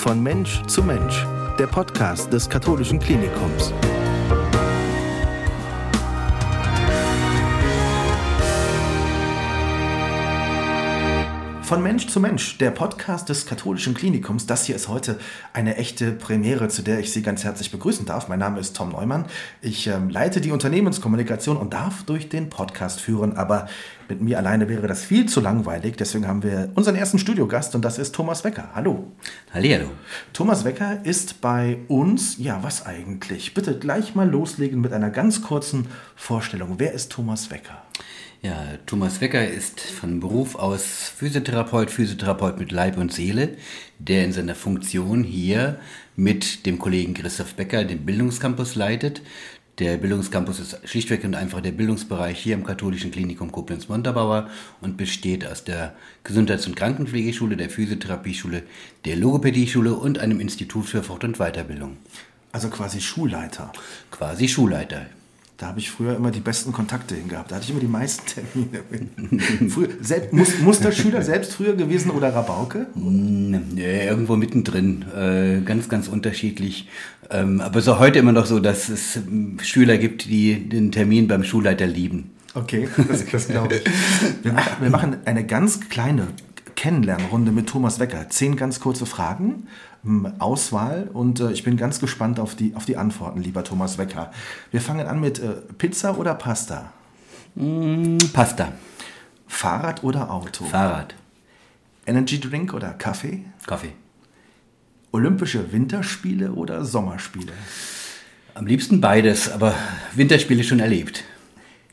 Von Mensch zu Mensch, der Podcast des Katholischen Klinikums. Von Mensch zu Mensch, der Podcast des Katholischen Klinikums. Das hier ist heute eine echte Premiere, zu der ich Sie ganz herzlich begrüßen darf. Mein Name ist Tom Neumann. Ich ähm, leite die Unternehmenskommunikation und darf durch den Podcast führen, aber mit mir alleine wäre das viel zu langweilig. Deswegen haben wir unseren ersten Studiogast und das ist Thomas Wecker. Hallo. Hallihallo. Thomas Wecker ist bei uns, ja, was eigentlich? Bitte gleich mal loslegen mit einer ganz kurzen Vorstellung. Wer ist Thomas Wecker? Ja, Thomas Wecker ist von Beruf aus Physiotherapeut, Physiotherapeut mit Leib und Seele, der in seiner Funktion hier mit dem Kollegen Christoph Becker den Bildungscampus leitet. Der Bildungscampus ist schlichtweg und einfach der Bildungsbereich hier im katholischen Klinikum Koblenz-Montabaur und besteht aus der Gesundheits- und Krankenpflegeschule, der Physiotherapieschule, der Logopädieschule und einem Institut für Fort- und Weiterbildung. Also quasi Schulleiter. Quasi Schulleiter. Da habe ich früher immer die besten Kontakte hingehabt. Da hatte ich immer die meisten Termine. früher, selbst, Mus, Musterschüler selbst früher gewesen oder Rabauke? Nee, irgendwo mittendrin. Äh, ganz, ganz unterschiedlich. Ähm, aber es ist auch heute immer noch so, dass es ähm, Schüler gibt, die den Termin beim Schulleiter lieben. Okay, das, das glaube ich. Wir machen, wir machen eine ganz kleine Kennenlernrunde mit Thomas Wecker. Zehn ganz kurze Fragen, Auswahl und äh, ich bin ganz gespannt auf die, auf die Antworten, lieber Thomas Wecker. Wir fangen an mit äh, Pizza oder Pasta? Mm, Pasta. Fahrrad oder Auto? Fahrrad. Energy Drink oder Kaffee? Kaffee. Olympische Winterspiele oder Sommerspiele? Am liebsten beides, aber Winterspiele schon erlebt.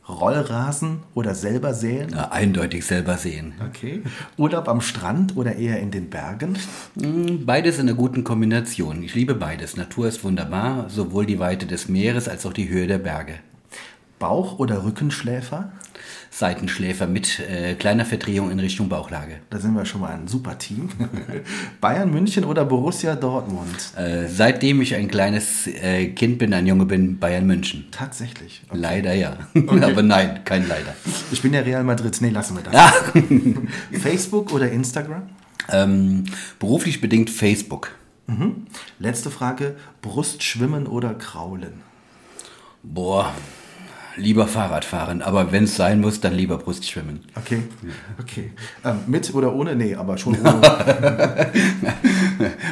Rollrasen oder selber säen? Ja, eindeutig selber sehen. Okay. Urlaub am Strand oder eher in den Bergen? Mm, Beides in einer guten Kombination. Ich liebe beides. Natur ist wunderbar, sowohl die Weite des Meeres als auch die Höhe der Berge. Bauch- oder Rückenschläfer? Seitenschläfer mit äh, kleiner Verdrehung in Richtung Bauchlage. Da sind wir schon mal ein super Team. Bayern München oder Borussia Dortmund? Äh, seitdem ich ein kleines äh, Kind bin, ein Junge bin, Bayern München. Tatsächlich. Okay. Leider ja. Aber nein, kein Leider. Ich bin ja Real Madrid. Nee, lassen wir das. Ah, Facebook oder Instagram? ähm, beruflich bedingt Facebook. Mhm. Letzte Frage. Brustschwimmen oder Kraulen? Boah, lieber Fahrrad fahren, aber wenn es sein muss, dann lieber Brustschwimmen. Okay. Okay. Ähm, mit oder ohne? Nee, aber schon ohne.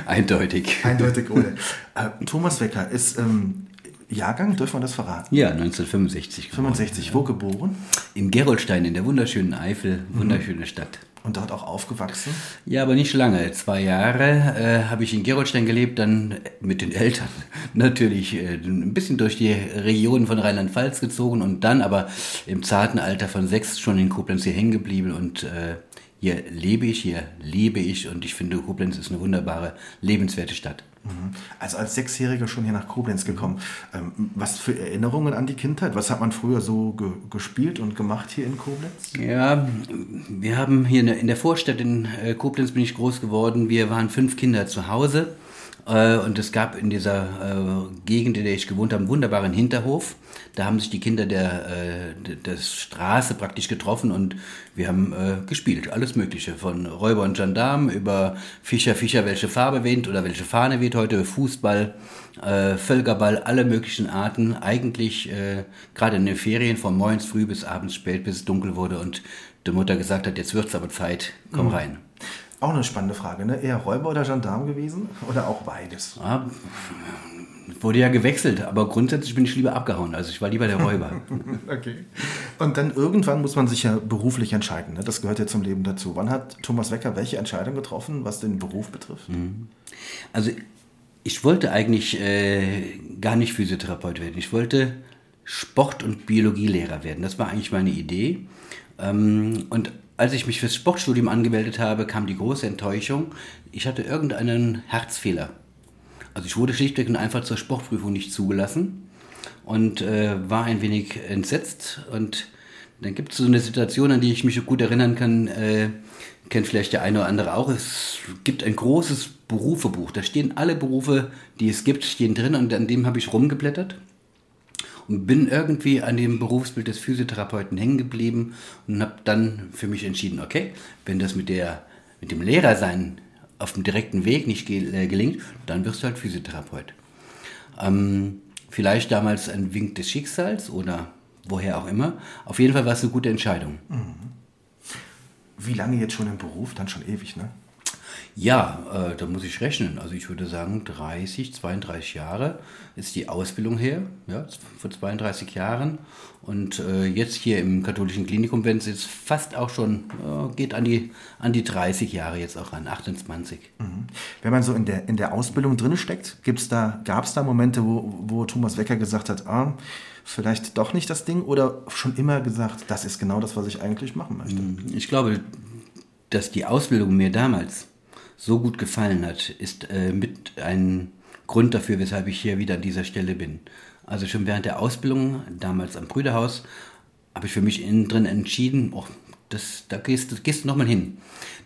Eindeutig. Eindeutig ohne. Äh, Thomas Wecker ist ähm, Jahrgang, dürfen wir das verraten? Ja, 1965. geboren. 65. Wo geboren? In Gerolstein, in der wunderschönen Eifel, wunderschöne Stadt. Und dort auch aufgewachsen? Ja, aber nicht lange. Zwei Jahre äh, habe ich in Gerolstein gelebt, dann mit den Eltern natürlich äh, ein bisschen durch die Region von Rheinland-Pfalz gezogen und dann aber im zarten Alter von sechs schon in Koblenz hier hängen geblieben und äh, hier lebe ich, hier lebe ich und ich finde, Koblenz ist eine wunderbare, lebenswerte Stadt. Also als Sechsjähriger schon hier nach Koblenz gekommen. Ähm, was für Erinnerungen an die Kindheit? Was hat man früher so ge gespielt und gemacht hier in Koblenz? Ja, wir haben hier in der- Vorstadt in äh, Koblenz bin ich groß geworden. Wir waren fünf Kinder zu Hause und es gab in dieser äh, Gegend, in der ich gewohnt habe, einen wunderbaren Hinterhof. Da haben sich die Kinder der, äh, der, Straße praktisch getroffen und wir haben äh, gespielt. Alles Mögliche. Von Räuber und Gendarm über Fischer, Fischer, welche Farbe weht oder welche Fahne weht heute, Fußball, äh, Völkerball, alle möglichen Arten. Eigentlich äh, gerade in den Ferien von morgens früh bis abends spät, bis es dunkel wurde und die Mutter gesagt hat, jetzt wird's aber Zeit, komm rein. Auch eine spannende Frage, ne? Eher Räuber oder Gendarm gewesen? Oder auch beides? Ja, wurde ja gewechselt, aber grundsätzlich bin ich lieber abgehauen. Also ich war lieber der Räuber. Okay. Und dann irgendwann muss man sich ja beruflich entscheiden. Ne? Das gehört ja zum Leben dazu. Wann hat Thomas Wecker welche Entscheidung getroffen, was den Beruf betrifft? Also ich wollte eigentlich äh, gar nicht Physiotherapeut werden. Ich wollte Sport- und Biologielehrer werden. Das war eigentlich meine Idee. Ähm, und als ich mich fürs Sportstudium angemeldet habe, kam die große Enttäuschung. Ich hatte irgendeinen Herzfehler. Also ich wurde schlichtweg und einfach zur Sportprüfung nicht zugelassen und äh, war ein wenig entsetzt. Und dann gibt es so eine Situation, an die ich mich gut erinnern kann, äh, kennt vielleicht der eine oder andere auch. Es gibt ein großes Berufebuch. Da stehen alle Berufe, die es gibt, stehen drin und an dem habe ich rumgeblättert und bin irgendwie an dem Berufsbild des Physiotherapeuten hängen geblieben und habe dann für mich entschieden, okay, wenn das mit der mit dem Lehrersein auf dem direkten Weg nicht äh, gelingt, dann wirst du halt Physiotherapeut. Ähm, vielleicht damals ein Wink des Schicksals oder woher auch immer. Auf jeden Fall war es eine gute Entscheidung. Mhm. Wie lange jetzt schon im Beruf? Dann schon ewig, ne? Ja, äh, da muss ich rechnen. Also ich würde sagen, 30, 32 Jahre ist die Ausbildung her, ja, vor 32 Jahren. Und äh, jetzt hier im katholischen Klinikum, wenn es jetzt fast auch schon, äh, geht an die, an die 30 Jahre jetzt auch ran, 28. Mhm. Wenn man so in der, in der Ausbildung drin steckt, da, gab es da Momente, wo, wo Thomas Wecker gesagt hat, ah, vielleicht doch nicht das Ding oder schon immer gesagt, das ist genau das, was ich eigentlich machen möchte? Mhm. Ich glaube, dass die Ausbildung mir damals so gut gefallen hat, ist äh, mit ein Grund dafür, weshalb ich hier wieder an dieser Stelle bin. Also schon während der Ausbildung, damals am Brüderhaus, habe ich für mich innen drin entschieden, oh, das, da gehst, gehst du nochmal hin.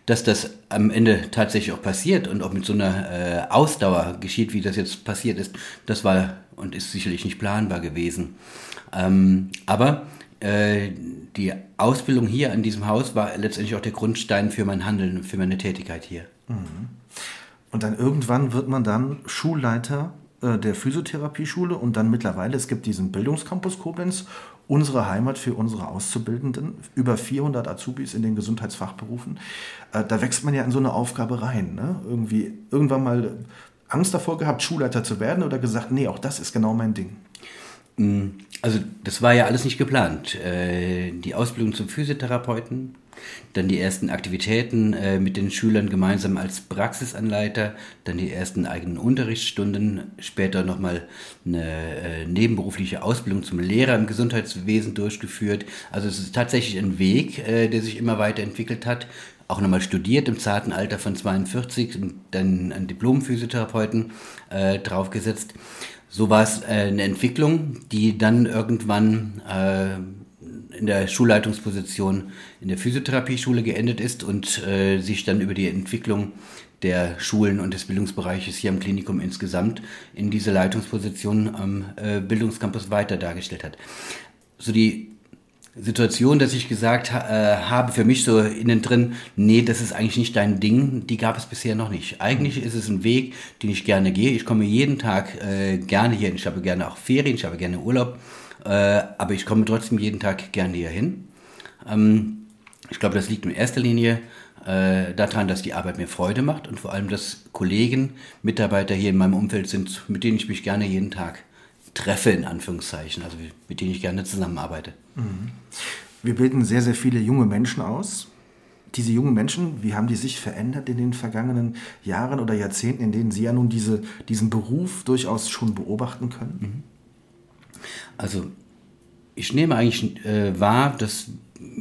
Dass das am Ende tatsächlich auch passiert und auch mit so einer äh, Ausdauer geschieht, wie das jetzt passiert ist, das war und ist sicherlich nicht planbar gewesen. Ähm, aber äh, die Ausbildung hier an diesem Haus war letztendlich auch der Grundstein für mein Handeln, für meine Tätigkeit hier. Mhm. Und dann irgendwann wird man dann Schulleiter äh, der Physiotherapieschule und dann mittlerweile, es gibt diesen Bildungscampus Koblenz, unsere Heimat für unsere Auszubildenden, über 400 Azubis in den Gesundheitsfachberufen. Äh, da wächst man ja in so eine Aufgabe rein. Ne? Irgendwie irgendwann mal Angst davor gehabt, Schulleiter zu werden oder gesagt, nee, auch das ist genau mein Ding. Mm, also das war ja alles nicht geplant. Äh, die Ausbildung zum Physiotherapeuten, dann die ersten Aktivitäten äh, mit den Schülern gemeinsam als Praxisanleiter, dann die ersten eigenen Unterrichtsstunden, später nochmal eine äh, nebenberufliche Ausbildung zum Lehrer im Gesundheitswesen durchgeführt. Also es ist tatsächlich ein Weg, der sich immer weiterentwickelt hat. Auch nochmal studiert im zarten Alter von 42 und dann einen Diplom-Physiotherapeuten draufgesetzt so war es äh, eine Entwicklung, die dann irgendwann äh, in der Schulleitungsposition in der Physiotherapieschule geendet ist und äh, sich dann über die Entwicklung der Schulen und des Bildungsbereiches hier am Klinikum insgesamt in diese Leitungsposition am äh, Bildungscampus weiter dargestellt hat. So die Situation, dass ich gesagt ha äh, habe für mich so innen drin, nee, das ist eigentlich nicht dein Ding, die gab es bisher noch nicht. Eigentlich ist es ein Weg, den ich gerne gehe. Ich komme jeden Tag äh, gerne hier, ich habe gerne auch Ferien, ich habe gerne Urlaub, äh, aber ich komme trotzdem jeden Tag gerne hier hin. Ähm, ich glaube, das liegt in erster Linie äh, daran, dass die Arbeit mir Freude macht und vor allem, dass Kollegen, Mitarbeiter hier in meinem Umfeld sind, mit denen ich mich gerne jeden Tag treffe, in Anführungszeichen, also mit denen ich gerne zusammenarbeite. Mhm. Wir bilden sehr, sehr viele junge Menschen aus. Diese jungen Menschen, wie haben die sich verändert in den vergangenen Jahren oder Jahrzehnten, in denen Sie ja nun diese, diesen Beruf durchaus schon beobachten können? Mhm. Also ich nehme eigentlich äh, wahr, dass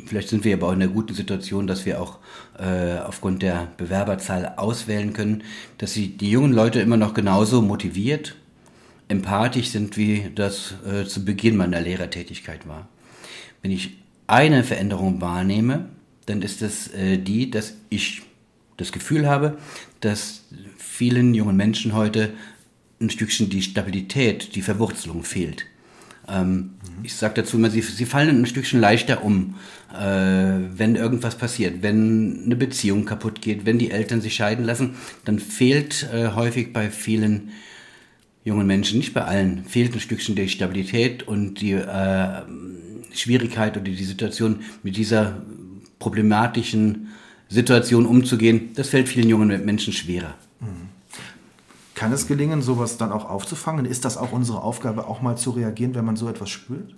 vielleicht sind wir aber auch in der guten Situation, dass wir auch äh, aufgrund der Bewerberzahl auswählen können, dass sie die jungen Leute immer noch genauso motiviert, empathisch sind, wie das äh, zu Beginn meiner Lehrertätigkeit war. Wenn ich eine Veränderung wahrnehme, dann ist es äh, die, dass ich das Gefühl habe, dass vielen jungen Menschen heute ein Stückchen die Stabilität, die Verwurzelung fehlt. Ähm, mhm. Ich sage dazu immer, sie, sie fallen ein Stückchen leichter um, äh, wenn irgendwas passiert, wenn eine Beziehung kaputt geht, wenn die Eltern sich scheiden lassen, dann fehlt äh, häufig bei vielen jungen Menschen, nicht bei allen, fehlt ein Stückchen die Stabilität und die äh, Schwierigkeit oder die Situation mit dieser problematischen Situation umzugehen. Das fällt vielen jungen Menschen schwerer. Kann es gelingen, sowas dann auch aufzufangen? Ist das auch unsere Aufgabe, auch mal zu reagieren, wenn man so etwas spürt?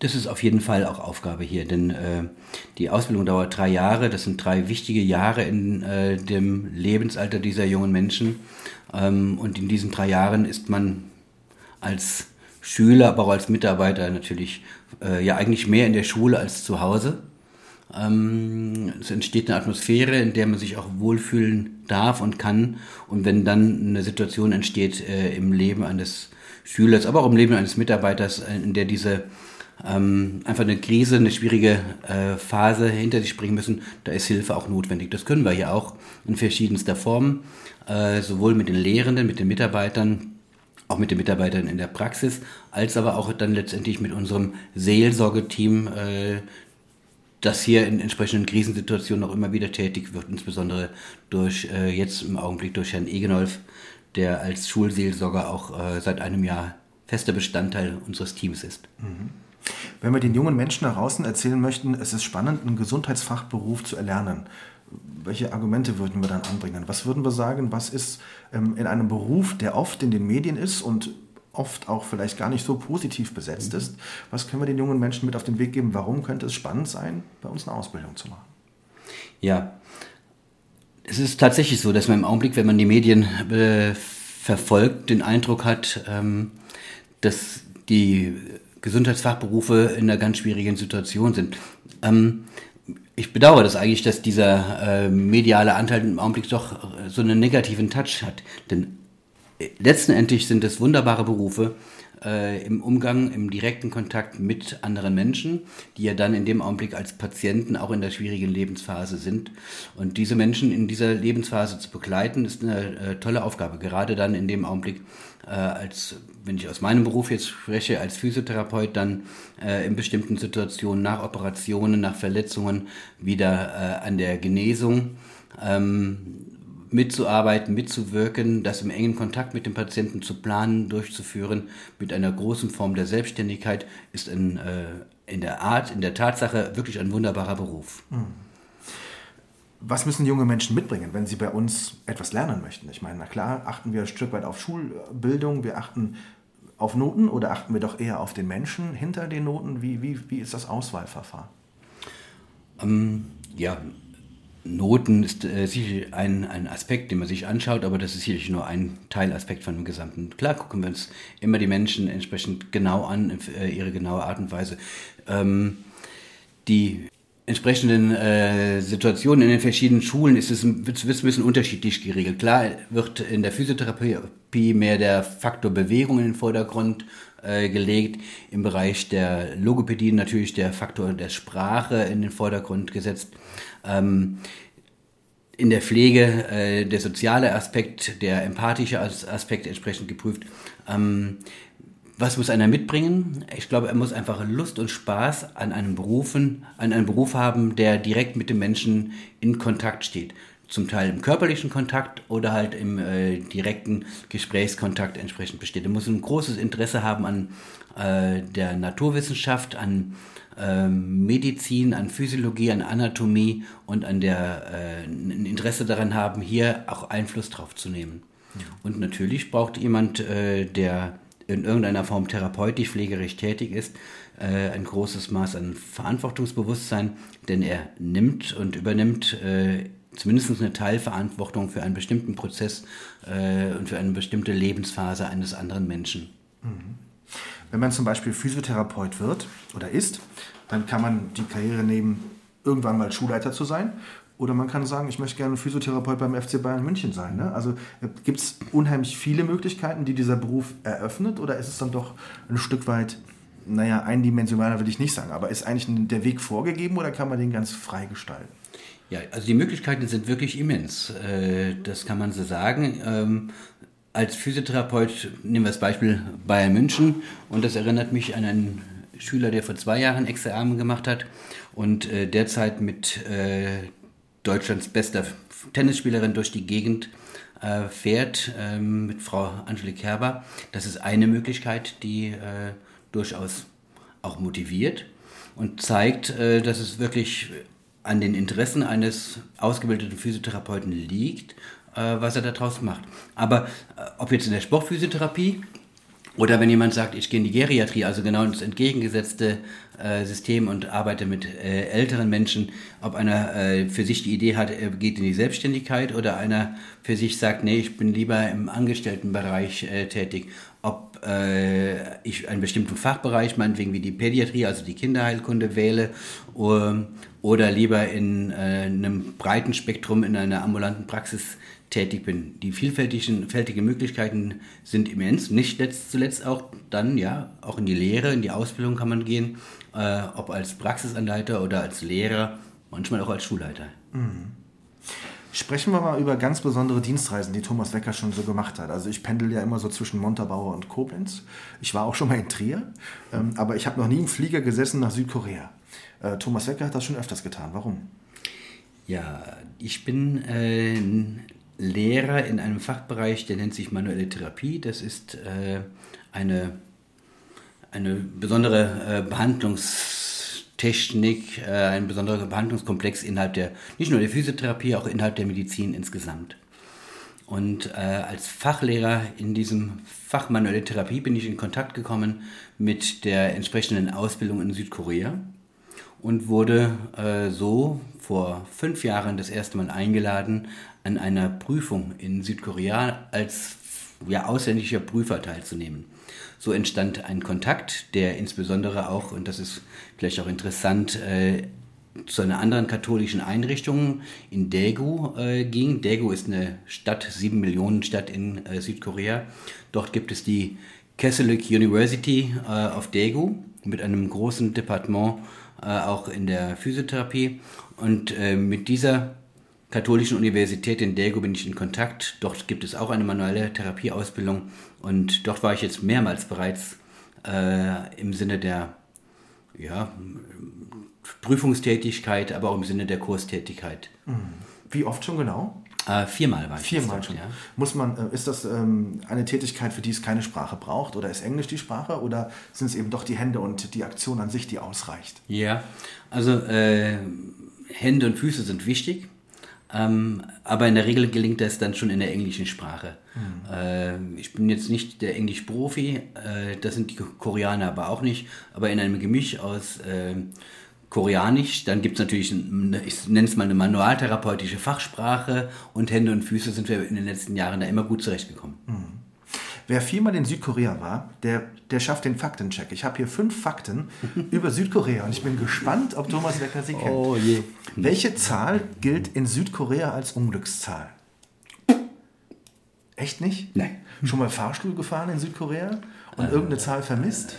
Das ist auf jeden Fall auch Aufgabe hier, denn äh, die Ausbildung dauert drei Jahre. Das sind drei wichtige Jahre in äh, dem Lebensalter dieser jungen Menschen. Ähm, und in diesen drei Jahren ist man als Schüler, aber auch als Mitarbeiter natürlich äh, ja eigentlich mehr in der Schule als zu Hause. Ähm, es entsteht eine Atmosphäre, in der man sich auch wohlfühlen darf und kann. Und wenn dann eine Situation entsteht äh, im Leben eines Schülers, aber auch im Leben eines Mitarbeiters, äh, in der diese ähm, einfach eine Krise, eine schwierige äh, Phase hinter sich bringen müssen, da ist Hilfe auch notwendig. Das können wir hier auch in verschiedenster Form, äh, sowohl mit den Lehrenden, mit den Mitarbeitern, auch mit den Mitarbeitern in der Praxis, als aber auch dann letztendlich mit unserem Seelsorgeteam, äh, das hier in entsprechenden Krisensituationen auch immer wieder tätig wird, insbesondere durch äh, jetzt im Augenblick durch Herrn Egenolf, der als Schulseelsorger auch äh, seit einem Jahr fester Bestandteil unseres Teams ist. Mhm. Wenn wir den jungen Menschen da draußen erzählen möchten, es ist spannend, einen Gesundheitsfachberuf zu erlernen, welche Argumente würden wir dann anbringen? Was würden wir sagen, was ist ähm, in einem Beruf, der oft in den Medien ist und oft auch vielleicht gar nicht so positiv besetzt ist, was können wir den jungen Menschen mit auf den Weg geben? Warum könnte es spannend sein, bei uns eine Ausbildung zu machen? Ja, es ist tatsächlich so, dass man im Augenblick, wenn man die Medien äh, verfolgt, den Eindruck hat, ähm, dass die Gesundheitsfachberufe in einer ganz schwierigen Situation sind. Ähm, ich bedauere das eigentlich, dass dieser äh, mediale Anteil im Augenblick doch äh, so einen negativen Touch hat. Denn letztendlich sind es wunderbare Berufe äh, im Umgang, im direkten Kontakt mit anderen Menschen, die ja dann in dem Augenblick als Patienten auch in der schwierigen Lebensphase sind. Und diese Menschen in dieser Lebensphase zu begleiten, ist eine äh, tolle Aufgabe. Gerade dann in dem Augenblick, äh, als wenn ich aus meinem Beruf jetzt spreche, als Physiotherapeut, dann äh, in bestimmten Situationen nach Operationen, nach Verletzungen wieder äh, an der Genesung ähm, mitzuarbeiten, mitzuwirken, das im engen Kontakt mit dem Patienten zu planen, durchzuführen, mit einer großen Form der Selbstständigkeit, ist in, äh, in der Art, in der Tatsache wirklich ein wunderbarer Beruf. Hm. Was müssen junge Menschen mitbringen, wenn sie bei uns etwas lernen möchten? Ich meine, na klar, achten wir ein Stück weit auf Schulbildung, wir achten auf Noten oder achten wir doch eher auf den Menschen hinter den Noten? Wie, wie, wie ist das Auswahlverfahren? Ähm, ja, Noten ist äh, sicher ein, ein Aspekt, den man sich anschaut, aber das ist sicherlich nur ein Teilaspekt von dem Gesamten. Klar gucken wir uns immer die Menschen entsprechend genau an, äh, ihre genaue Art und Weise. Ähm, die entsprechenden äh, Situationen in den verschiedenen Schulen ist es wird ein bisschen unterschiedlich geregelt. Klar wird in der Physiotherapie mehr der Faktor Bewegung in den Vordergrund äh, gelegt, im Bereich der Logopädie natürlich der Faktor der Sprache in den Vordergrund gesetzt. Ähm, in der Pflege äh, der soziale Aspekt, der empathische Aspekt entsprechend geprüft. Ähm, was muss einer mitbringen? Ich glaube, er muss einfach Lust und Spaß an einem Berufen, an einem Beruf haben, der direkt mit dem Menschen in Kontakt steht. Zum Teil im körperlichen Kontakt oder halt im äh, direkten Gesprächskontakt entsprechend besteht. Er muss ein großes Interesse haben an äh, der Naturwissenschaft, an äh, Medizin, an Physiologie, an Anatomie und an der äh, ein Interesse daran haben, hier auch Einfluss drauf zu nehmen. Und natürlich braucht jemand, äh, der in irgendeiner Form therapeutisch, pflegerisch tätig ist, äh, ein großes Maß an Verantwortungsbewusstsein, denn er nimmt und übernimmt äh, zumindest eine Teilverantwortung für einen bestimmten Prozess äh, und für eine bestimmte Lebensphase eines anderen Menschen. Mhm. Wenn man zum Beispiel Physiotherapeut wird oder ist, dann kann man die Karriere nehmen, irgendwann mal Schulleiter zu sein oder man kann sagen, ich möchte gerne Physiotherapeut beim FC Bayern München sein. Ne? Also äh, gibt es unheimlich viele Möglichkeiten, die dieser Beruf eröffnet? Oder ist es dann doch ein Stück weit, naja, eindimensionaler will ich nicht sagen, aber ist eigentlich der Weg vorgegeben oder kann man den ganz frei gestalten? Ja, also die Möglichkeiten sind wirklich immens. Äh, das kann man so sagen. Als Physiotherapeut nehmen wir das Beispiel Bayern München und das erinnert mich an einen Schüler, der vor zwei Jahren Examen gemacht hat und äh, derzeit mit Deutschlands bester Tennisspielerin durch die Gegend äh, fährt ähm, mit Frau Angelique Kerber. Das ist eine Möglichkeit, die äh, durchaus auch motiviert und zeigt, äh, dass es wirklich an den Interessen eines ausgebildeten Physiotherapeuten liegt, äh, was er daraus macht. Aber äh, ob jetzt in der Sportphysiotherapie oder wenn jemand sagt, ich gehe in die Geriatrie, also genau ins entgegengesetzte äh, System und arbeite mit äh, älteren Menschen, ob einer äh, für sich die Idee hat, er geht in die Selbstständigkeit oder einer für sich sagt, nee, ich bin lieber im Angestelltenbereich äh, tätig, ob äh, ich einen bestimmten Fachbereich, meinetwegen wie die Pädiatrie, also die Kinderheilkunde wähle oder, oder lieber in äh, einem breiten Spektrum in einer ambulanten Praxis tätig bin. Die vielfältigen Möglichkeiten sind immens. Nicht letzt, zuletzt auch dann, ja, auch in die Lehre, in die Ausbildung kann man gehen, äh, ob als Praxisanleiter oder als Lehrer, manchmal auch als Schulleiter. Mhm. Sprechen wir mal über ganz besondere Dienstreisen, die Thomas Wecker schon so gemacht hat. Also ich pendel ja immer so zwischen Montabaur und Koblenz. Ich war auch schon mal in Trier, ähm, aber ich habe noch nie im Flieger gesessen nach Südkorea. Äh, Thomas Wecker hat das schon öfters getan. Warum? Ja, ich bin äh, Lehrer in einem Fachbereich, der nennt sich manuelle Therapie. Das ist äh, eine, eine besondere äh, Behandlungstechnik, äh, ein besonderer Behandlungskomplex innerhalb der, nicht nur der Physiotherapie, auch innerhalb der Medizin insgesamt. Und äh, als Fachlehrer in diesem Fach manuelle Therapie bin ich in Kontakt gekommen mit der entsprechenden Ausbildung in Südkorea und wurde äh, so vor fünf Jahren das erste Mal eingeladen, an einer Prüfung in Südkorea als ja, ausländischer Prüfer teilzunehmen. So entstand ein Kontakt, der insbesondere auch, und das ist vielleicht auch interessant, äh, zu einer anderen katholischen Einrichtung in Daegu äh, ging. Daegu ist eine Stadt, sieben Millionen Stadt in äh, Südkorea. Dort gibt es die Catholic University äh, of Daegu mit einem großen Departement äh, auch in der Physiotherapie. Und äh, mit dieser katholischen Universität in Daegu bin ich in Kontakt. Dort gibt es auch eine manuelle Therapieausbildung und dort war ich jetzt mehrmals bereits äh, im Sinne der ja, Prüfungstätigkeit, aber auch im Sinne der Kurstätigkeit. Mhm. Wie oft schon genau? Äh, viermal war ich. Viermal schon. Ja. Muss man, äh, ist das ähm, eine Tätigkeit, für die es keine Sprache braucht? Oder ist Englisch die Sprache? Oder sind es eben doch die Hände und die Aktion an sich, die ausreicht? Ja, also äh, Hände und Füße sind wichtig. Ähm, aber in der Regel gelingt das dann schon in der englischen Sprache. Mhm. Äh, ich bin jetzt nicht der Englisch-Profi, äh, das sind die Koreaner aber auch nicht, aber in einem Gemisch aus äh, Koreanisch, dann gibt es natürlich, eine, ich nenne es mal eine manualtherapeutische Fachsprache und Hände und Füße sind wir in den letzten Jahren da immer gut zurechtgekommen. Mhm. Wer viermal in Südkorea war, der, der schafft den Faktencheck. Ich habe hier fünf Fakten über Südkorea und ich bin gespannt, ob Thomas Wecker sie kennt. Oh je. Welche Zahl gilt in Südkorea als Unglückszahl? Echt nicht? Nein. Schon mal Fahrstuhl gefahren in Südkorea und äh, irgendeine Zahl vermisst?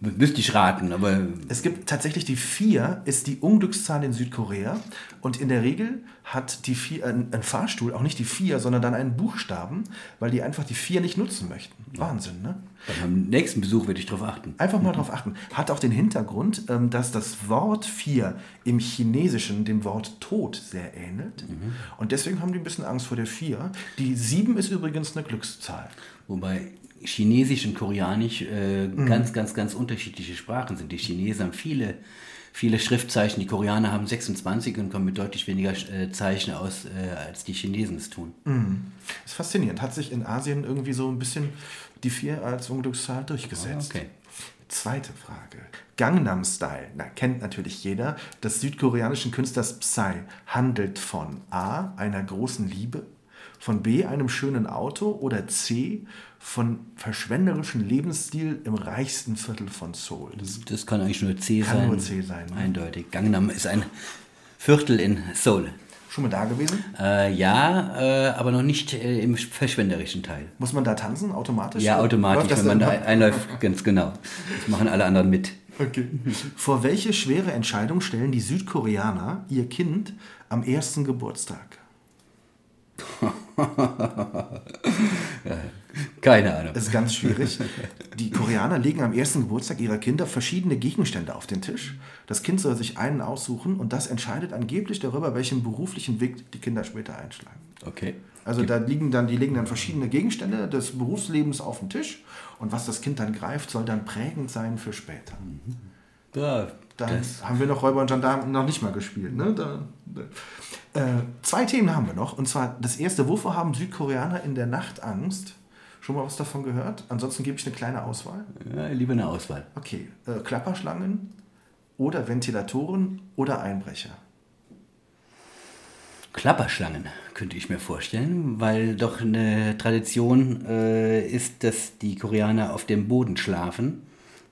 Müsste ich raten, aber. Es gibt tatsächlich die 4 ist die Unglückszahl in Südkorea. Und in der Regel hat die 4, ein, ein, Fahrstuhl auch nicht die 4, sondern dann einen Buchstaben, weil die einfach die 4 nicht nutzen möchten. Wahnsinn, ne? Beim nächsten Besuch werde ich darauf achten. Einfach mal darauf achten. Hat auch den Hintergrund, ähm, dass das Wort 4 im Chinesischen dem Wort Tod sehr ähnelt. Mhm. Und deswegen haben die ein bisschen Angst vor der 4. Die 7 ist übrigens eine Glückszahl. Wobei Chinesisch und Koreanisch äh, mhm. ganz, ganz, ganz unterschiedliche Sprachen sind. Die Chinesen haben viele, viele Schriftzeichen, die Koreaner haben 26 und kommen mit deutlich weniger äh, Zeichen aus, äh, als die Chinesen es tun. Mhm. Das ist faszinierend. Hat sich in Asien irgendwie so ein bisschen die vier als Unglückszahl durchgesetzt. Okay. Zweite Frage. Gangnam Style, na, kennt natürlich jeder, des südkoreanischen Künstlers Psy, handelt von A, einer großen Liebe, von B, einem schönen Auto oder C, von verschwenderischem Lebensstil im reichsten Viertel von Seoul. Das, das kann eigentlich nur C kann sein. Nur C sein. Ne? Eindeutig. Gangnam ist ein Viertel in Seoul. Schon mal da gewesen? Äh, ja, äh, aber noch nicht äh, im verschwenderischen Teil. Muss man da tanzen automatisch? Ja, automatisch, wenn man da einläuft, ganz genau. Das machen alle anderen mit. Okay. Vor welche schwere Entscheidung stellen die Südkoreaner ihr Kind am ersten Geburtstag? Keine Ahnung. Das ist ganz schwierig. Die Koreaner legen am ersten Geburtstag ihrer Kinder verschiedene Gegenstände auf den Tisch. Das Kind soll sich einen aussuchen und das entscheidet angeblich darüber, welchen beruflichen Weg die Kinder später einschlagen. Okay. Also da liegen dann, die legen dann verschiedene Gegenstände des Berufslebens auf den Tisch und was das Kind dann greift, soll dann prägend sein für später. Mhm. Ja, dann haben wir noch Räuber und Gendarmen noch nicht mal gespielt. Ne? Da, da. Äh, zwei Themen haben wir noch. Und zwar das erste, wovor haben Südkoreaner in der Nacht Angst? Schon mal was davon gehört? Ansonsten gebe ich eine kleine Auswahl. Ja, lieber eine Auswahl. Okay. Äh, Klapperschlangen oder Ventilatoren oder Einbrecher? Klapperschlangen könnte ich mir vorstellen, weil doch eine Tradition äh, ist, dass die Koreaner auf dem Boden schlafen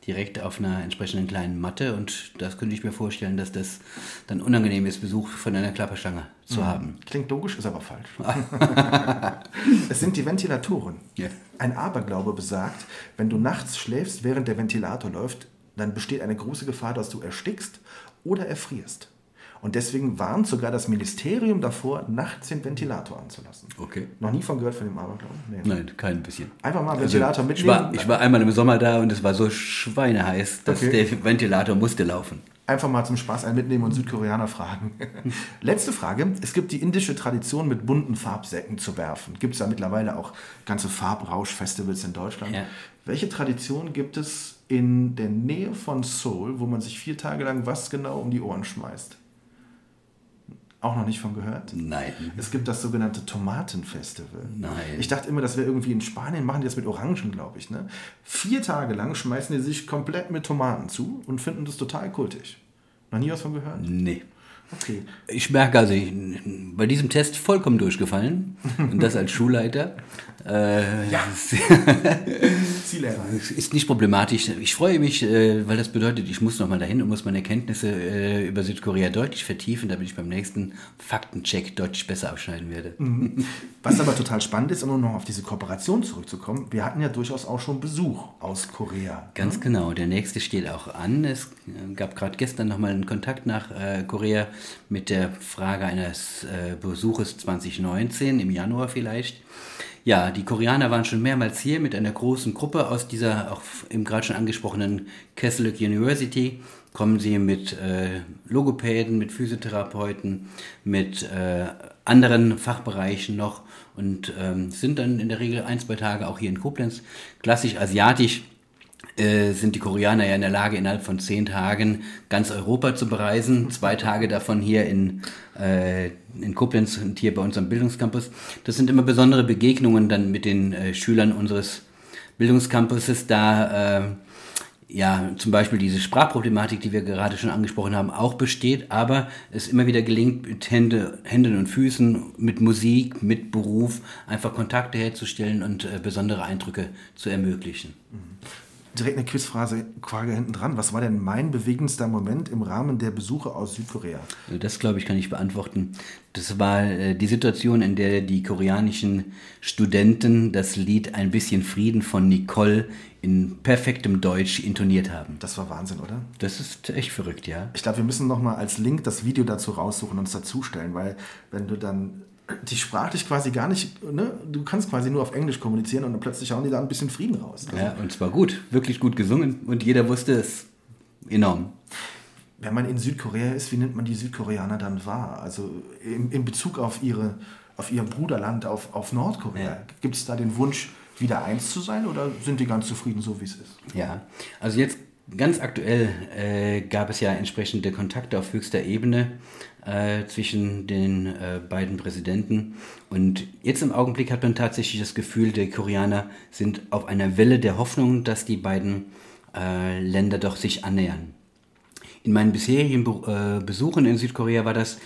direkt auf einer entsprechenden kleinen Matte und das könnte ich mir vorstellen, dass das dann unangenehm ist, Besuch von einer Klapperschlange zu mhm. haben. Klingt logisch, ist aber falsch. es sind die Ventilatoren. Yeah. Ein Aberglaube besagt, wenn du nachts schläfst, während der Ventilator läuft, dann besteht eine große Gefahr, dass du erstickst oder erfrierst. Und deswegen warnt sogar das Ministerium davor, nachts den Ventilator anzulassen. Okay. Noch nie von gehört von dem Aberglauben? Nee. Nein, kein bisschen. Einfach mal Ventilator also, ich, mitnehmen. war, ich war einmal im Sommer da und es war so schweineheiß, dass Okay. der Ventilator musste laufen. Einfach mal zum Spaß einen mitnehmen und Südkoreaner fragen. Letzte Frage. Es gibt die indische Tradition, mit bunten Farbsäcken zu werfen. Gibt es ja mittlerweile auch ganze Farbrausch-Festivals in Deutschland. Ja. Welche Tradition gibt es in der Nähe von Seoul, wo man sich vier Tage lang was genau um die Ohren schmeißt? Auch noch nicht von gehört? Nein. Es gibt das sogenannte Tomatenfestival. Nein. Ich dachte immer, das wäre irgendwie in Spanien, machen die das mit Orangen, glaube ich. Ne? Vier Tage lang schmeißen die sich komplett mit Tomaten zu und finden das total kultig. Noch nie was von gehört? Nee. Okay. Ich merke also, ich, bei diesem Test vollkommen durchgefallen. Und das als Schulleiter. Äh, Ja. Ist nicht problematisch. Ich freue mich, äh, weil das bedeutet, ich muss nochmal dahin und muss meine Kenntnisse äh, über Südkorea deutlich vertiefen, damit ich beim nächsten Faktencheck deutlich besser abschneiden werde. Was aber total spannend ist, um noch auf diese Kooperation zurückzukommen, wir hatten ja durchaus auch schon Besuch aus Korea. Ganz genau, der nächste steht auch an. Es äh, gab gerade gestern nochmal einen Kontakt nach Korea mit der Frage eines Besuches 2019, im Januar vielleicht. Ja, die Koreaner waren schon mehrmals hier mit einer großen Gruppe aus dieser auch im gerade schon angesprochenen Kesselük University. Kommen sie mit äh, Logopäden, mit Physiotherapeuten, mit äh, anderen Fachbereichen noch und ähm, sind dann in der Regel ein, zwei Tage auch hier in Koblenz. Klassisch asiatisch äh, sind die Koreaner ja in der Lage, innerhalb von zehn Tagen ganz Europa zu bereisen. Zwei Tage davon hier in, äh, in Koblenz und hier bei unserem Bildungscampus. Das sind immer besondere Begegnungen dann mit den äh, Schülern unseres Bildungscampuses, da äh, ja zum Beispiel diese Sprachproblematik, die wir gerade schon angesprochen haben, auch besteht, aber es immer wieder gelingt, mit Hände, Händen und Füßen, mit Musik, mit Beruf einfach Kontakte herzustellen und äh, besondere Eindrücke zu ermöglichen. Direkt eine Quizfrage Frage hinten dran. Was war denn mein bewegendster Moment im Rahmen der Besuche aus Südkorea? Also Das, glaube ich, kann ich beantworten. Das war äh, die Situation, in der die koreanischen Studenten das Lied Ein bisschen Frieden von Nicole in perfektem Deutsch intoniert haben. Das war Wahnsinn, oder? Das ist echt verrückt, ja. Ich glaube, wir müssen noch mal als Link das Video dazu raussuchen und uns dazustellen, weil wenn du dann dich sprachlich quasi gar nicht, ne, du kannst quasi nur auf Englisch kommunizieren und dann plötzlich hauen die da ein bisschen Frieden raus. Also, ja. Und zwar gut, wirklich gut gesungen und jeder wusste es enorm. Wenn man in Südkorea ist, wie nimmt man die Südkoreaner dann wahr? Also in, in Bezug auf, ihre, auf ihr Bruderland, auf, auf Nordkorea. Ja. Gibt es da den Wunsch, wieder eins zu sein oder sind die ganz zufrieden, so wie es ist? Ja, also jetzt ganz aktuell äh, gab es ja entsprechende Kontakte auf höchster Ebene äh, zwischen den äh, beiden Präsidenten. Und jetzt im Augenblick hat man tatsächlich das Gefühl, die Koreaner sind auf einer Welle der Hoffnung, dass die beiden äh, Länder doch sich annähern. In meinen bisherigen Be äh, Besuchen in Südkorea war das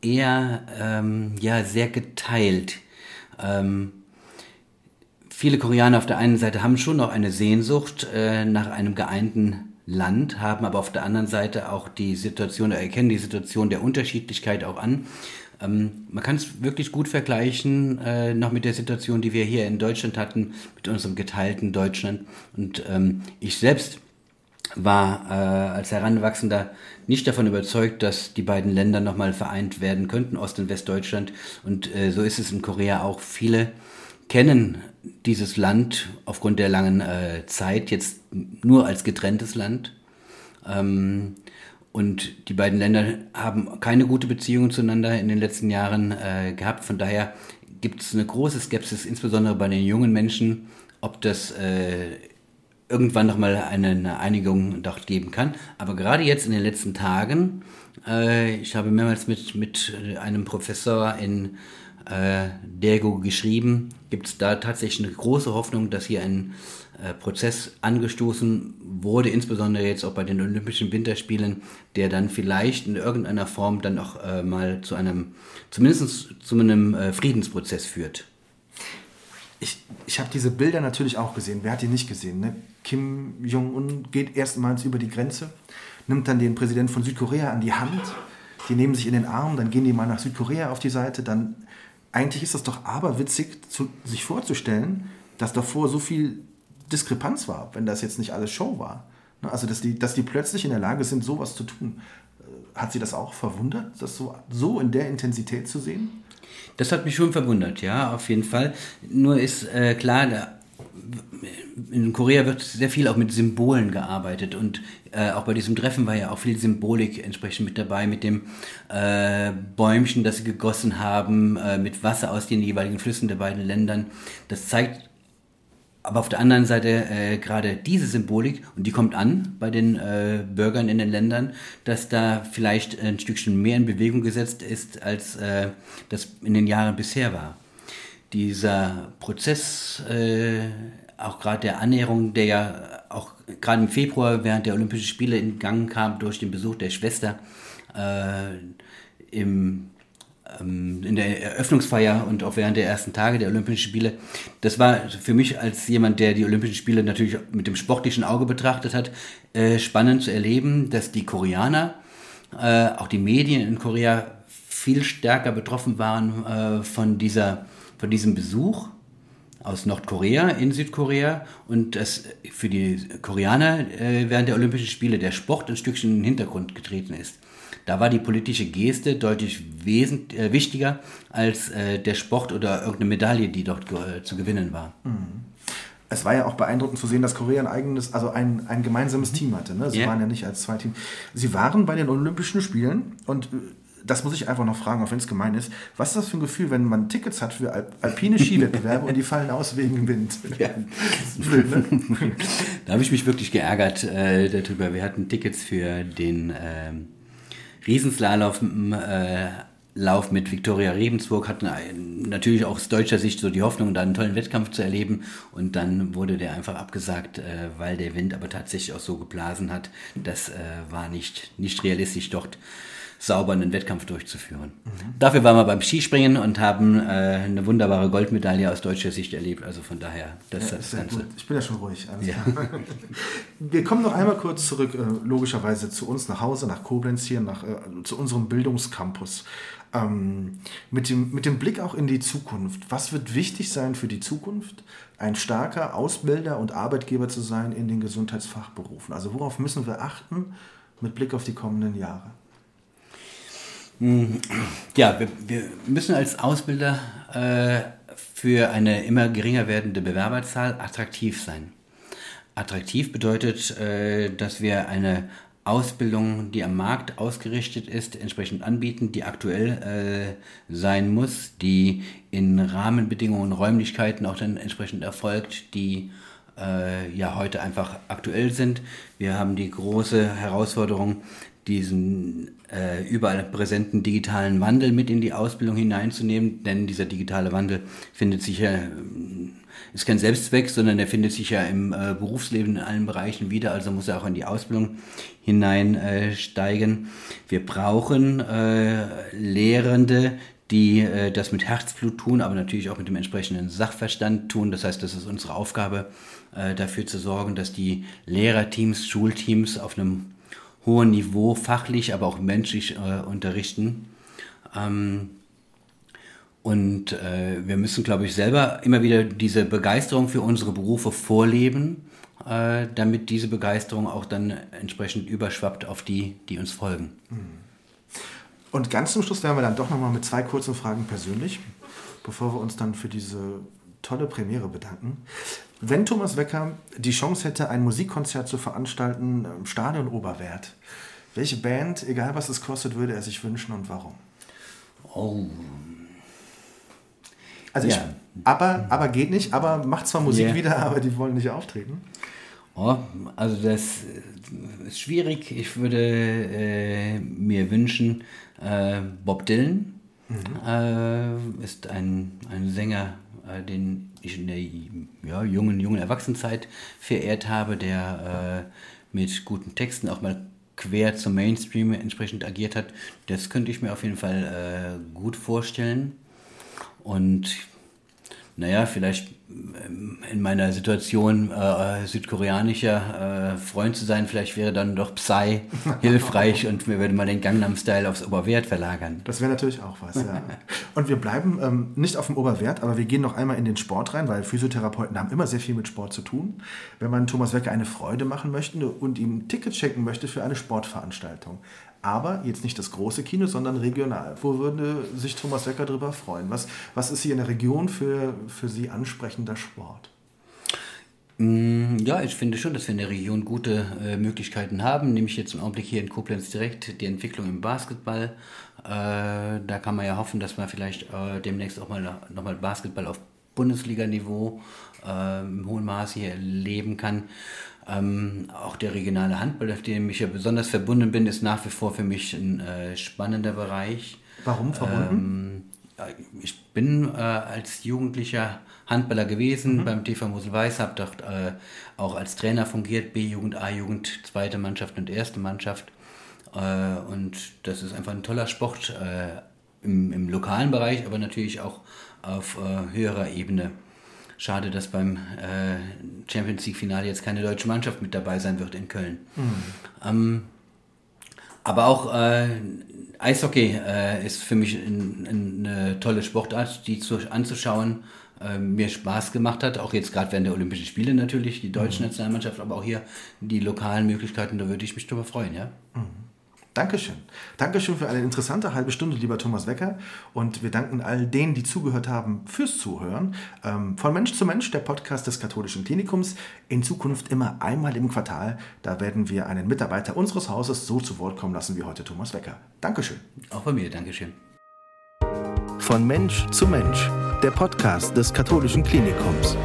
eher ähm, ja, sehr geteilt. Ähm, viele Koreaner auf der einen Seite haben schon noch eine Sehnsucht äh, nach einem geeinten Land, haben aber auf der anderen Seite auch die Situation, erkennen die Situation der Unterschiedlichkeit auch an. Ähm, man kann es wirklich gut vergleichen äh, noch mit der Situation, die wir hier in Deutschland hatten, mit unserem geteilten Deutschland. Und ähm, ich selbst war äh, als Heranwachsender nicht davon überzeugt, dass die beiden Länder nochmal vereint werden könnten, Ost- und Westdeutschland. Und äh, so ist es in Korea auch. Viele kennen dieses Land aufgrund der langen äh, Zeit jetzt nur als getrenntes Land. Ähm, und die beiden Länder haben keine gute Beziehung zueinander in den letzten Jahren äh, gehabt. Von daher gibt es eine große Skepsis, insbesondere bei den jungen Menschen, ob das äh, irgendwann nochmal eine, Einigung doch geben kann. Aber gerade jetzt in den letzten Tagen, äh, ich habe mehrmals mit, mit einem Professor in äh, Daegu geschrieben, gibt es da tatsächlich eine große Hoffnung, dass hier ein äh, Prozess angestoßen wurde, insbesondere jetzt auch bei den Olympischen Winterspielen, der dann vielleicht in irgendeiner Form dann auch äh, mal zu einem, zumindest zu einem äh, Friedensprozess führt. Ich, ich habe diese Bilder natürlich auch gesehen. Wer hat die nicht gesehen? Ne? Kim Jong-un geht erstmals über die Grenze, nimmt dann den Präsident von Südkorea an die Hand. Die nehmen sich in den Arm, dann gehen die mal nach Südkorea auf die Seite. Dann eigentlich ist das doch aberwitzig, zu, sich vorzustellen, dass davor so viel Diskrepanz war, wenn das jetzt nicht alles Show war. Ne? Also, dass die, dass die plötzlich in der Lage sind, sowas zu tun. Hat Sie das auch verwundert, das so, so in der Intensität zu sehen? Das hat mich schon verwundert, ja, auf jeden Fall. Nur ist äh, klar, in Korea wird sehr viel auch mit Symbolen gearbeitet und äh, auch bei diesem Treffen war ja auch viel Symbolik entsprechend mit dabei, mit dem äh, Bäumchen, das sie gegossen haben, äh, mit Wasser aus den jeweiligen Flüssen der beiden Ländern. Das zeigt aber auf der anderen Seite äh, gerade diese Symbolik, und die kommt an bei den äh, Bürgern in den Ländern, dass da vielleicht ein Stückchen mehr in Bewegung gesetzt ist, als äh, das in den Jahren bisher war. Dieser Prozess, äh, auch gerade der Annäherung, der ja auch gerade im Februar während der Olympischen Spiele in Gang kam durch den Besuch der Schwester äh, im ähm, in der Eröffnungsfeier und auch während der ersten Tage der Olympischen Spiele. Das war für mich als jemand, der die Olympischen Spiele natürlich mit dem sportlichen Auge betrachtet hat, äh, spannend zu erleben, dass die Koreaner, äh, auch die Medien in Korea viel stärker betroffen waren äh, von, dieser, von diesem Besuch aus Nordkorea in Südkorea und dass für die Koreaner während der Olympischen Spiele der Sport ein Stückchen in den Hintergrund getreten ist. Da war die politische Geste deutlich wesent, äh, wichtiger als äh, der Sport oder irgendeine Medaille, die dort äh, zu gewinnen war. Mhm. Es war ja auch beeindruckend zu sehen, dass Korea ein eigenes, also ein, ein gemeinsames Team hatte. Ne? Sie yeah. waren ja nicht als zwei Teams. Sie waren bei den Olympischen Spielen und äh, das muss ich einfach noch fragen, auch wenn es gemein ist. Was ist das für ein Gefühl, wenn man Tickets hat für Al alpine Skiwettbewerbe und die fallen aus wegen Wind? Ja. Blöd, ne? Da habe ich mich wirklich geärgert äh, darüber. Wir hatten Tickets für den ähm, Riesenslalom äh, Lauf mit Viktoria Rebensburg hatten natürlich auch aus deutscher Sicht so die Hoffnung, da einen tollen Wettkampf zu erleben. Und dann wurde der einfach abgesagt, äh, weil der Wind aber tatsächlich auch so geblasen hat. Das äh, war nicht, nicht realistisch dort sauber einen Wettkampf durchzuführen. Mhm. Dafür waren wir beim Skispringen und haben äh, eine wunderbare Goldmedaille aus deutscher Sicht erlebt. Also von daher, das ja, ist das Ganze. Gut. Ich bin ja schon ruhig. Ja. wir kommen noch einmal kurz zurück, äh, logischerweise zu uns nach Hause, nach Koblenz hier, nach, äh, zu unserem Bildungscampus. Ähm, mit, dem, mit dem Blick auch in die Zukunft. Was wird wichtig sein für die Zukunft? Ein starker Ausbilder und Arbeitgeber zu sein in den Gesundheitsfachberufen. Also worauf müssen wir achten mit Blick auf die kommenden Jahre? Ja, wir, wir müssen als Ausbilder äh, für eine immer geringer werdende Bewerberzahl attraktiv sein. Attraktiv bedeutet, äh, dass wir eine Ausbildung, die am Markt ausgerichtet ist, entsprechend anbieten, die aktuell äh, sein muss, die in Rahmenbedingungen Räumlichkeiten auch dann entsprechend erfolgt, die äh, ja heute einfach aktuell sind. Wir haben die große Herausforderung, diesen äh, überall präsenten digitalen Wandel mit in die Ausbildung hineinzunehmen, denn dieser digitale Wandel findet sich ja, äh, ist kein Selbstzweck, sondern er findet sich ja im äh, Berufsleben in allen Bereichen wieder, also muss er auch in die Ausbildung hineinsteigen. Äh, Wir brauchen äh, Lehrende, die äh, das mit Herzblut tun, aber natürlich auch mit dem entsprechenden Sachverstand tun. Das heißt, das ist unsere Aufgabe, äh, dafür zu sorgen, dass die Lehrerteams, Schulteams auf einem hohen Niveau, fachlich, aber auch menschlich äh, unterrichten. Ähm, und äh, wir müssen, glaube ich, selber immer wieder diese Begeisterung für unsere Berufe vorleben, äh, damit diese Begeisterung auch dann entsprechend überschwappt auf die, die uns folgen. Und ganz zum Schluss werden wir dann doch nochmal mit zwei kurzen Fragen persönlich, bevor wir uns dann für diese tolle Premiere bedanken. Wenn Thomas Wecker die Chance hätte, ein Musikkonzert zu veranstalten im Stadion Oberwert, welche Band, egal was es kostet, würde er sich wünschen und warum? Oh. Also ja. ich, aber, aber geht nicht, aber macht zwar Musik yeah. wieder, aber die wollen nicht auftreten. Oh, also das ist schwierig. Ich würde äh, mir wünschen, äh, Bob Dylan mhm. äh, ist ein, ein Sänger, äh, den ich in der ja, jungen, jungen Erwachsenenzeit verehrt habe, der äh, mit guten Texten auch mal quer zum Mainstream entsprechend agiert hat. Das könnte ich mir auf jeden Fall äh, gut vorstellen. Und naja, vielleicht in meiner Situation äh, südkoreanischer äh, Freund zu sein, vielleicht wäre dann doch Psy hilfreich und wir würden mal den Gangnam-Style aufs Oberwert verlagern. Das wäre natürlich auch was, ja. und wir bleiben ähm, nicht auf dem Oberwert, aber wir gehen noch einmal in den Sport rein, weil Physiotherapeuten haben immer sehr viel mit Sport zu tun. Wenn man Thomas Wecker eine Freude machen möchte und ihm ein Ticket schenken möchte für eine Sportveranstaltung, aber jetzt nicht das große Kino, sondern regional. Wo würde sich Thomas Wecker darüber freuen? Was, was ist hier in der Region für, für Sie ansprechender Sport? Mm, ja, ich finde schon, dass wir in der Region gute äh, Möglichkeiten haben. Nämlich jetzt im Augenblick hier in Koblenz direkt die Entwicklung im Basketball. Äh, da kann man ja hoffen, dass man vielleicht äh, demnächst auch mal nochmal Basketball auf Bundesliga-Niveau äh, im hohen Maß hier erleben kann. Ähm, auch der regionale Handball, auf dem ich ja besonders verbunden bin, ist nach wie vor für mich ein äh, spannender Bereich. Warum verbunden? Ähm, ich bin äh, als Jugendlicher Handballer gewesen mhm. beim TV Mosel Weiß, habe dort äh, auch als Trainer fungiert, B-Jugend, A-Jugend, zweite Mannschaft und erste Mannschaft. Äh, und das ist einfach ein toller Sport äh, im, im lokalen Bereich, aber natürlich auch auf äh, höherer Ebene. Schade, dass beim äh, Champions League-Finale jetzt keine deutsche Mannschaft mit dabei sein wird in Köln. Mhm. Ähm, aber auch äh, Eishockey ist für mich ein, ein, eine tolle Sportart, die zu, anzuschauen mir Spaß gemacht hat. Auch jetzt gerade während der Olympischen Spiele natürlich, die deutsche mhm. Nationalmannschaft, aber auch hier die lokalen Möglichkeiten, da würde ich mich drüber freuen. Ja? Mhm. Dankeschön. Dankeschön für eine interessante halbe Stunde, lieber Thomas Wecker. Und wir danken all denen, die zugehört haben, fürs Zuhören. Ähm, von Mensch zu Mensch, der Podcast des Katholischen Klinikums. In Zukunft immer einmal im Quartal. Da werden wir einen Mitarbeiter unseres Hauses so zu Wort kommen lassen wie heute Thomas Wecker. Dankeschön. Auch bei mir, Dankeschön. Von Mensch zu Mensch, der Podcast des katholischen Klinikums.